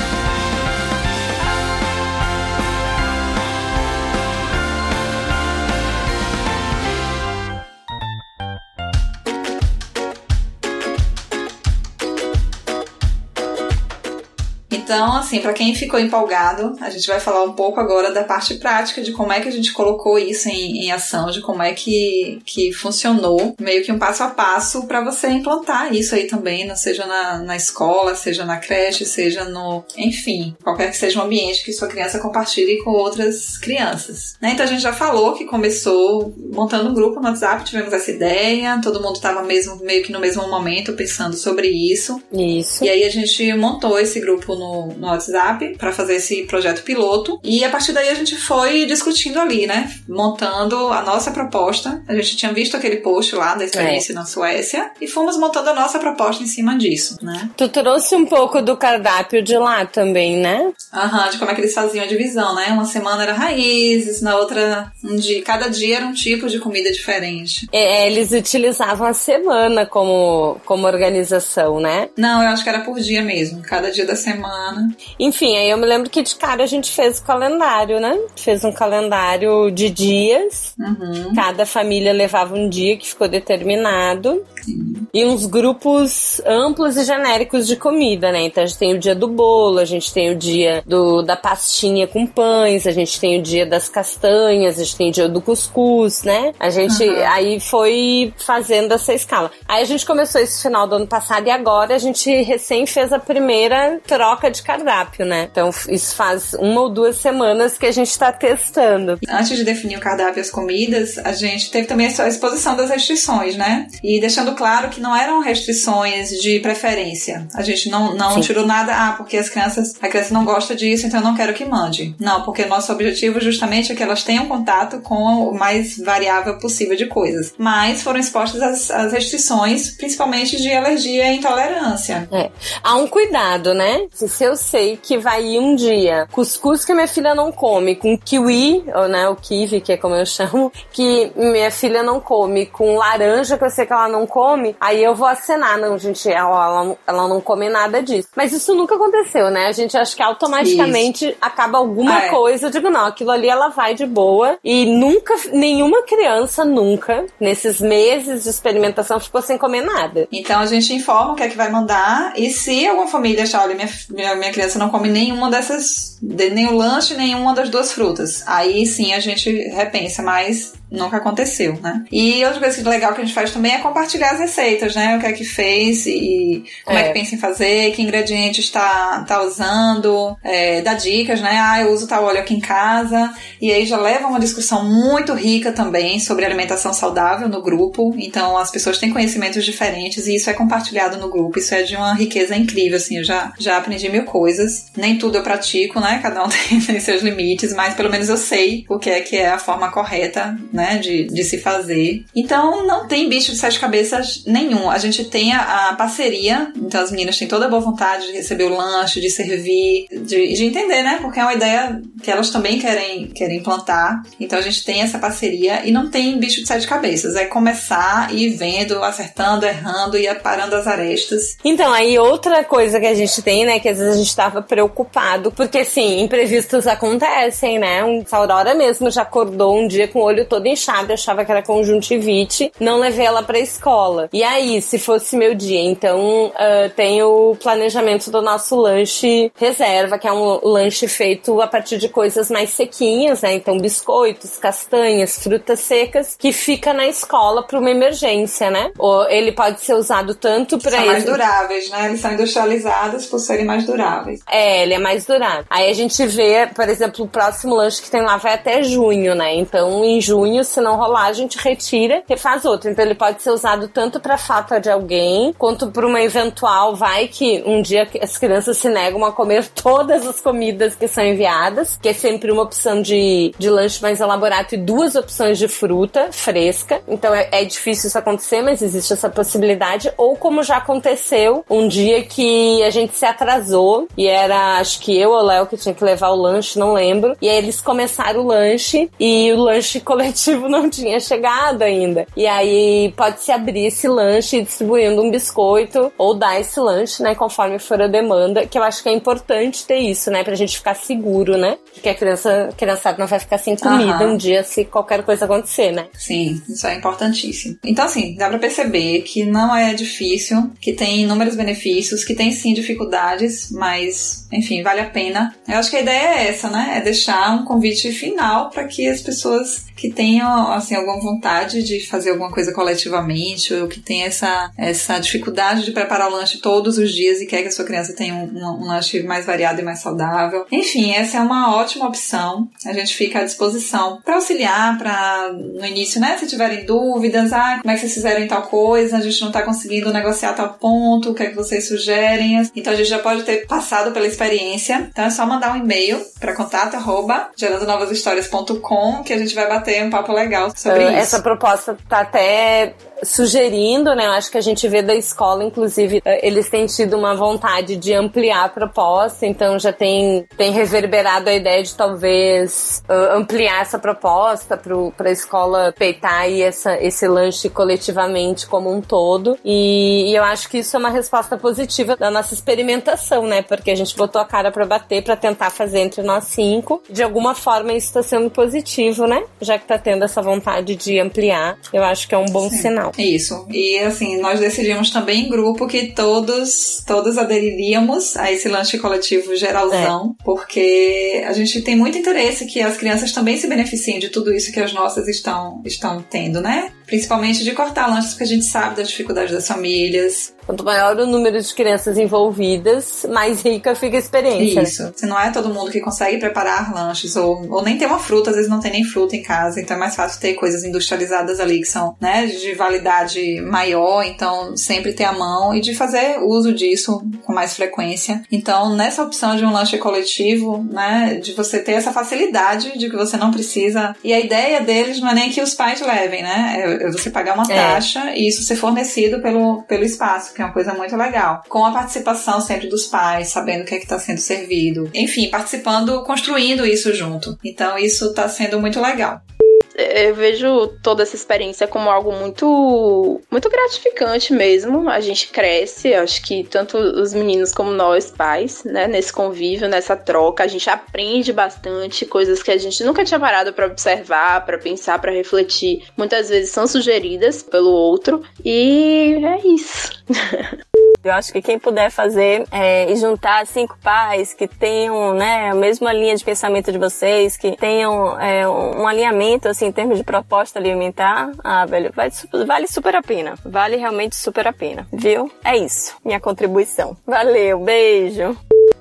Então, assim, para quem ficou empolgado, a gente vai falar um pouco agora da parte prática de como é que a gente colocou isso em, em ação, de como é que, que funcionou, meio que um passo a passo para você implantar isso aí também, não seja na, na escola, seja na creche, seja no. Enfim, qualquer que seja o um ambiente que sua criança compartilhe com outras crianças. Né? Então a gente já falou que começou montando um grupo no WhatsApp, tivemos essa ideia, todo mundo estava mesmo meio que no mesmo momento pensando sobre isso. Isso. E aí a gente montou esse grupo no, no WhatsApp para fazer esse projeto piloto. E a partir daí a gente foi discutindo ali, né? Montando a nossa proposta. A gente tinha visto aquele post lá da experiência é. na Suécia e fomos montando a nossa proposta em cima disso, né? Tu trouxe um pouco do cardápio de lá também, né? Aham, de como é que eles faziam a divisão, né? Uma semana era raízes, na outra, um dia, cada dia era um tipo de comida diferente. É, eles utilizavam a semana como, como organização, né? Não, eu acho que era por dia mesmo, cada dia da semana. Enfim, aí eu me lembro que de cara a gente fez o calendário, né? Fez um calendário de dias. Uhum. Cada família levava um dia que ficou determinado. Sim. E uns grupos amplos e genéricos de comida, né? Então a gente tem o dia do bolo, a gente tem o dia do, da pastinha com pães, a gente tem o dia das castanhas, a gente tem o dia do cuscuz, né? A gente uhum. aí foi fazendo essa escala. Aí a gente começou esse final do ano passado e agora a gente recém fez a primeira troca de cardápio, né? Então isso faz uma ou duas semanas que a gente está testando. Antes de definir o cardápio e as comidas, a gente teve também a exposição das restrições, né? E deixando claro que não eram restrições de preferência. A gente não, não tirou nada, ah, porque as crianças, a criança não gosta disso, então eu não quero que mande. Não, porque o nosso objetivo justamente é que elas tenham contato com o mais variável possível de coisas. Mas foram expostas as, as restrições, principalmente de alergia e intolerância. É. Há um cuidado, né? Se eu sei que vai ir um dia cuscuz que minha filha não come, com kiwi, ou né, o kiwi, que é como eu chamo, que minha filha não come, com laranja que eu sei que ela não come, aí eu vou acenar. Não, gente, ela, ela, ela não come nada disso. Mas isso nunca aconteceu, né? A gente acha que automaticamente isso. acaba alguma é. coisa. Eu digo, não, aquilo ali ela vai de boa. E nunca, nenhuma criança nunca, nesses meses de experimentação, ficou sem comer nada. Então a gente informa o que é que vai mandar. E se alguma família achar, olha, minha, minha, minha criança não come nenhuma dessas, nem o lanche, nenhuma das duas frutas. Aí sim a gente repensa, mas nunca aconteceu, né? E outra coisa legal que a gente faz também é compartilhar as receitas, né? O que é que fez e como é, é que pensa em fazer, que ingredientes está tá usando, é, dá dicas, né? Ah, eu uso tal óleo aqui em casa. E aí já leva uma discussão muito rica também sobre alimentação saudável no grupo. Então as pessoas têm conhecimentos diferentes e isso é compartilhado no grupo. Isso é de uma riqueza incrível, assim. Eu já, já aprendi mil coisas. Nem tudo eu pratico, né? Cada um tem, tem seus limites, mas pelo menos eu sei o que é que é a forma correta, né? Né, de, de se fazer. Então não tem bicho de sete cabeças nenhum. A gente tem a, a parceria, então as meninas têm toda a boa vontade de receber o lanche, de servir, de, de entender, né, porque é uma ideia que elas também querem, querem implantar. Então a gente tem essa parceria e não tem bicho de sete cabeças. É começar e vendo, acertando, errando e parando as arestas. Então, aí outra coisa que a gente tem, né, que às vezes a gente tava preocupado, porque assim, imprevistos acontecem, né? Um, a Aurora mesmo já acordou um dia com o olho todo inchada, achava que era conjuntivite, não levei ela pra escola. E aí, se fosse meu dia, então uh, tem o planejamento do nosso lanche reserva, que é um lanche feito a partir de coisas mais sequinhas, né? Então, biscoitos, castanhas, frutas secas, que fica na escola para uma emergência, né? Ou ele pode ser usado tanto para São mais duráveis, né? Eles são industrializados por serem mais duráveis. É, ele é mais durável. Aí a gente vê, por exemplo, o próximo lanche que tem lá vai até junho, né? Então, em junho se não rolar, a gente retira e faz outro. Então ele pode ser usado tanto para falta de alguém, quanto para uma eventual vai que um dia as crianças se negam a comer todas as comidas que são enviadas, que é sempre uma opção de, de lanche mais elaborado e duas opções de fruta fresca. Então é, é difícil isso acontecer, mas existe essa possibilidade. Ou como já aconteceu, um dia que a gente se atrasou e era, acho que eu ou Léo que tinha que levar o lanche, não lembro. E aí eles começaram o lanche e o lanche coletivo não tinha chegado ainda. E aí pode-se abrir esse lanche distribuindo um biscoito ou dar esse lanche, né, conforme for a demanda, que eu acho que é importante ter isso, né, pra gente ficar seguro, né, de que a criança, a criançada não vai ficar sem comida uhum. um dia se qualquer coisa acontecer, né. Sim, isso é importantíssimo. Então, assim, dá pra perceber que não é difícil, que tem inúmeros benefícios, que tem sim dificuldades, mas enfim, vale a pena. Eu acho que a ideia é essa, né? É deixar um convite final para que as pessoas que tenham, assim, alguma vontade de fazer alguma coisa coletivamente ou que tenha essa, essa dificuldade de preparar o lanche todos os dias e quer que a sua criança tenha um, um, um lanche mais variado e mais saudável. Enfim, essa é uma ótima opção. A gente fica à disposição para auxiliar, para no início, né, se tiverem dúvidas, ah, como é que vocês fizeram tal coisa, a gente não está conseguindo negociar tal ponto, o que é que vocês sugerem? Então a gente já pode ter passado pela experiência. Então é só mandar um e-mail para contato arroba gerandonovashistórias.com que a gente vai bater um papo legal sobre uh, isso. Essa proposta tá até sugerindo, né? Eu acho que a gente vê da escola, inclusive, eh, eles têm tido uma vontade de ampliar a proposta, então já tem, tem reverberado a ideia de talvez uh, ampliar essa proposta para a escola peitar aí essa, esse lanche coletivamente como um todo. E, e, eu acho que isso é uma resposta positiva da nossa experimentação, né? Porque a gente botou a cara para bater para tentar fazer entre nós cinco. De alguma forma isso está sendo positivo, né? Já que tá tendo essa vontade de ampliar, eu acho que é um bom Sim. sinal. Isso. E assim, nós decidimos também em grupo que todos, todos aderiríamos a esse lanche coletivo geralzão, é. porque a gente tem muito interesse que as crianças também se beneficiem de tudo isso que as nossas estão, estão tendo, né? Principalmente de cortar lanches, porque a gente sabe da dificuldade das famílias. Quanto maior o número de crianças envolvidas, mais rica fica a experiência. Né? Isso. Né? Se não é todo mundo que consegue preparar lanches, ou, ou nem tem uma fruta, às vezes não tem nem fruta em casa, então é mais fácil ter coisas industrializadas ali que são, né, de validade maior, então sempre ter a mão e de fazer uso disso com mais frequência. Então, nessa opção de um lanche coletivo, né, de você ter essa facilidade de que você não precisa. E a ideia deles não é nem que os pais levem, né? É, é você pagar uma é. taxa e isso ser fornecido pelo, pelo espaço, que é uma coisa muito legal. Com a participação sempre dos pais, sabendo o que é que está sendo servido. Enfim, participando, construindo isso junto. Então, isso está sendo muito legal eu vejo toda essa experiência como algo muito muito gratificante mesmo. A gente cresce, acho que tanto os meninos como nós pais, né, nesse convívio, nessa troca, a gente aprende bastante coisas que a gente nunca tinha parado para observar, para pensar, para refletir. Muitas vezes são sugeridas pelo outro e é isso. Eu acho que quem puder fazer é, e juntar cinco pais que tenham né, a mesma linha de pensamento de vocês, que tenham é, um alinhamento assim, em termos de proposta alimentar, ah, velho, vale, vale super a pena. Vale realmente super a pena, viu? É isso, minha contribuição. Valeu, beijo!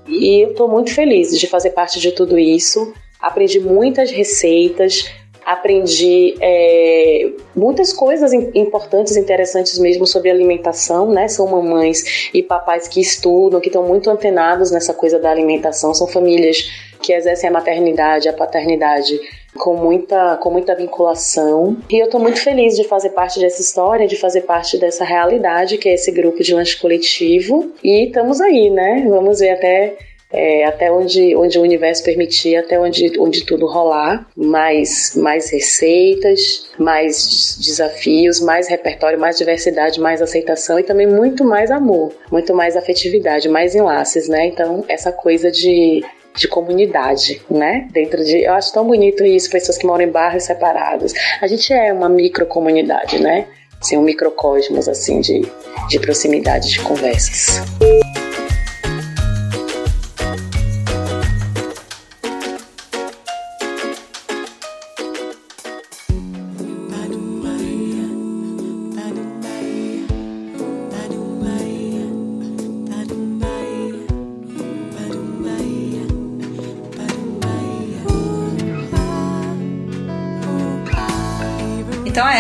E eu tô muito feliz de fazer parte de tudo isso. Aprendi muitas receitas, aprendi é, muitas coisas importantes, interessantes mesmo sobre alimentação, né? São mamães e papais que estudam, que estão muito antenados nessa coisa da alimentação, são famílias que exercem a maternidade, a paternidade com muita, com muita vinculação. E eu estou muito feliz de fazer parte dessa história, de fazer parte dessa realidade que é esse grupo de lanche coletivo. E estamos aí, né? Vamos ver até é, até onde, onde o universo permitir, até onde, onde tudo rolar, mais, mais receitas, mais desafios, mais repertório, mais diversidade, mais aceitação e também muito mais amor, muito mais afetividade, mais enlaces, né? Então, essa coisa de de comunidade, né? Dentro de, eu acho tão bonito isso, pessoas que moram em bairros separados. A gente é uma microcomunidade, né? Assim, um microcosmos assim de, de proximidade de conversas.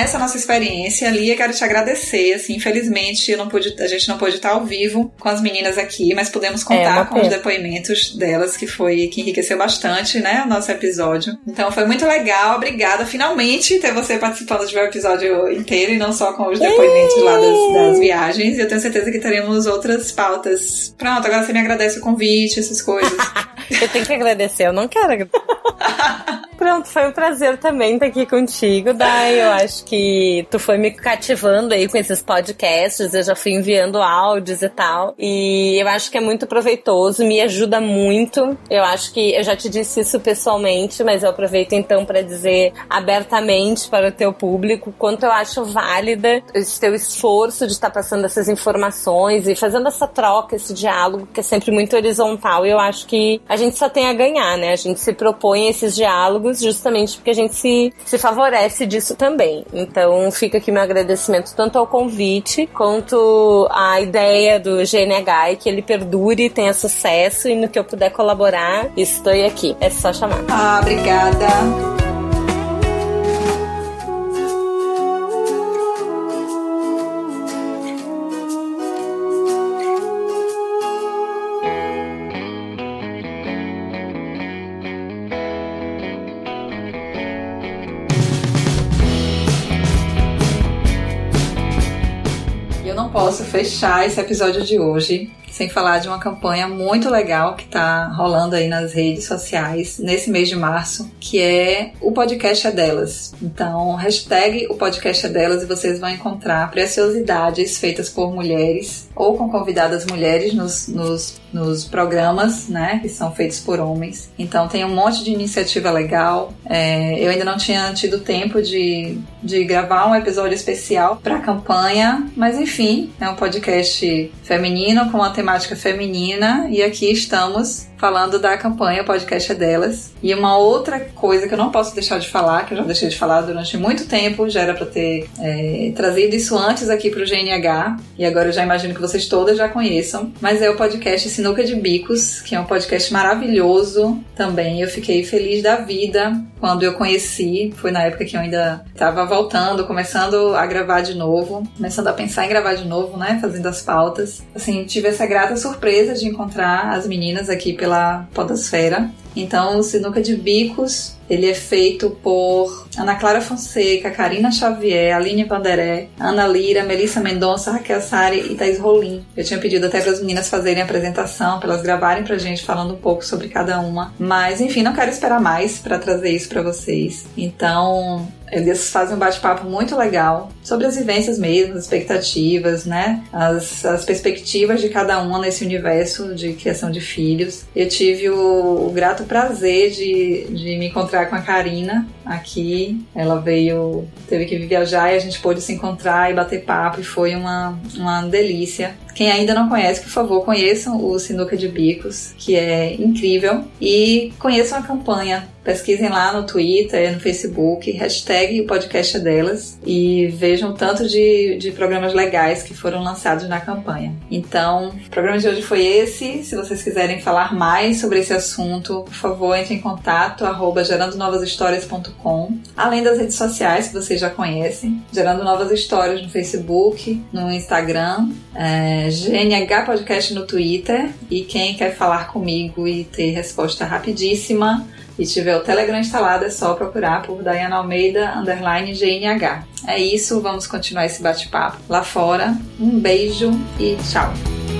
Essa nossa experiência, Lia, quero te agradecer. Assim, infelizmente, eu não pude, a gente não pôde estar ao vivo com as meninas aqui, mas pudemos contar é, com os depoimentos delas, que foi que enriqueceu bastante, né, o nosso episódio. Então foi muito legal, obrigada. Finalmente ter você participando de um episódio inteiro e não só com os depoimentos lá das, das viagens. E eu tenho certeza que teremos outras pautas. Pronto, agora você me agradece o convite, essas coisas. Eu tenho que agradecer, eu não quero. Pronto, foi um prazer também estar aqui contigo, Dai. Eu acho que tu foi me cativando aí com esses podcasts, eu já fui enviando áudios e tal. E eu acho que é muito proveitoso, me ajuda muito. Eu acho que eu já te disse isso pessoalmente, mas eu aproveito então para dizer abertamente para o teu público quanto eu acho válida esse teu esforço de estar passando essas informações e fazendo essa troca, esse diálogo que é sempre muito horizontal. E eu acho que a gente só tem a ganhar, né? A gente se propõe esses diálogos justamente porque a gente se, se favorece disso também. Então fica aqui meu agradecimento tanto ao convite quanto à ideia do GNH e que ele perdure, tenha sucesso e no que eu puder colaborar, estou aqui. É só chamar. Ah, obrigada. Fechar esse episódio de hoje sem falar de uma campanha muito legal que está rolando aí nas redes sociais nesse mês de março, que é o podcast é delas. Então, hashtag o podcast é delas e vocês vão encontrar preciosidades feitas por mulheres ou com convidadas mulheres nos, nos, nos programas, né, que são feitos por homens. Então, tem um monte de iniciativa legal. É, eu ainda não tinha tido tempo de, de gravar um episódio especial para a campanha, mas enfim, é um podcast feminino com temática temática feminina e aqui estamos falando da campanha Podcast é Delas. E uma outra coisa que eu não posso deixar de falar, que eu já deixei de falar durante muito tempo, já era para ter é, trazido isso antes aqui para o GNH, e agora eu já imagino que vocês todas já conheçam, mas é o podcast Sinuca de Bicos, que é um podcast maravilhoso também. Eu fiquei feliz da vida quando eu conheci, foi na época que eu ainda estava voltando, começando a gravar de novo, começando a pensar em gravar de novo, né, fazendo as pautas. Assim, tive essa grata surpresa de encontrar as meninas aqui pela Podosfera. Então, o Sinuca de Bicos ele é feito por Ana Clara Fonseca, Karina Xavier, Aline Vanderé, Ana Lira, Melissa Mendonça, Raquel Sari e Thais Rolim. Eu tinha pedido até para as meninas fazerem a apresentação, para elas gravarem pra gente falando um pouco sobre cada uma. Mas, enfim, não quero esperar mais para trazer isso para vocês. Então, eles fazem um bate-papo muito legal sobre as vivências mesmo, as expectativas, né? As, as perspectivas de cada uma nesse universo de criação de filhos. Eu tive o, o grato prazer de, de me encontrar com a Karina aqui. Ela veio, teve que viajar e a gente pôde se encontrar e bater papo e foi uma, uma delícia. Quem ainda não conhece, por favor, conheçam o Sinuca de Bicos, que é incrível, e conheçam a campanha pesquisem lá no Twitter, no Facebook, hashtag o podcast é delas e vejam tanto de, de programas legais que foram lançados na campanha. Então, o programa de hoje foi esse. Se vocês quiserem falar mais sobre esse assunto, por favor, entre em contato, arroba gerandonovashistórias.com. Além das redes sociais que vocês já conhecem, Gerando Novas Histórias no Facebook, no Instagram, GNH Podcast no Twitter. E quem quer falar comigo e ter resposta rapidíssima, e tiver o Telegram instalado, é só procurar por Dayana Almeida underline GNH. É isso, vamos continuar esse bate-papo lá fora. Um beijo e tchau!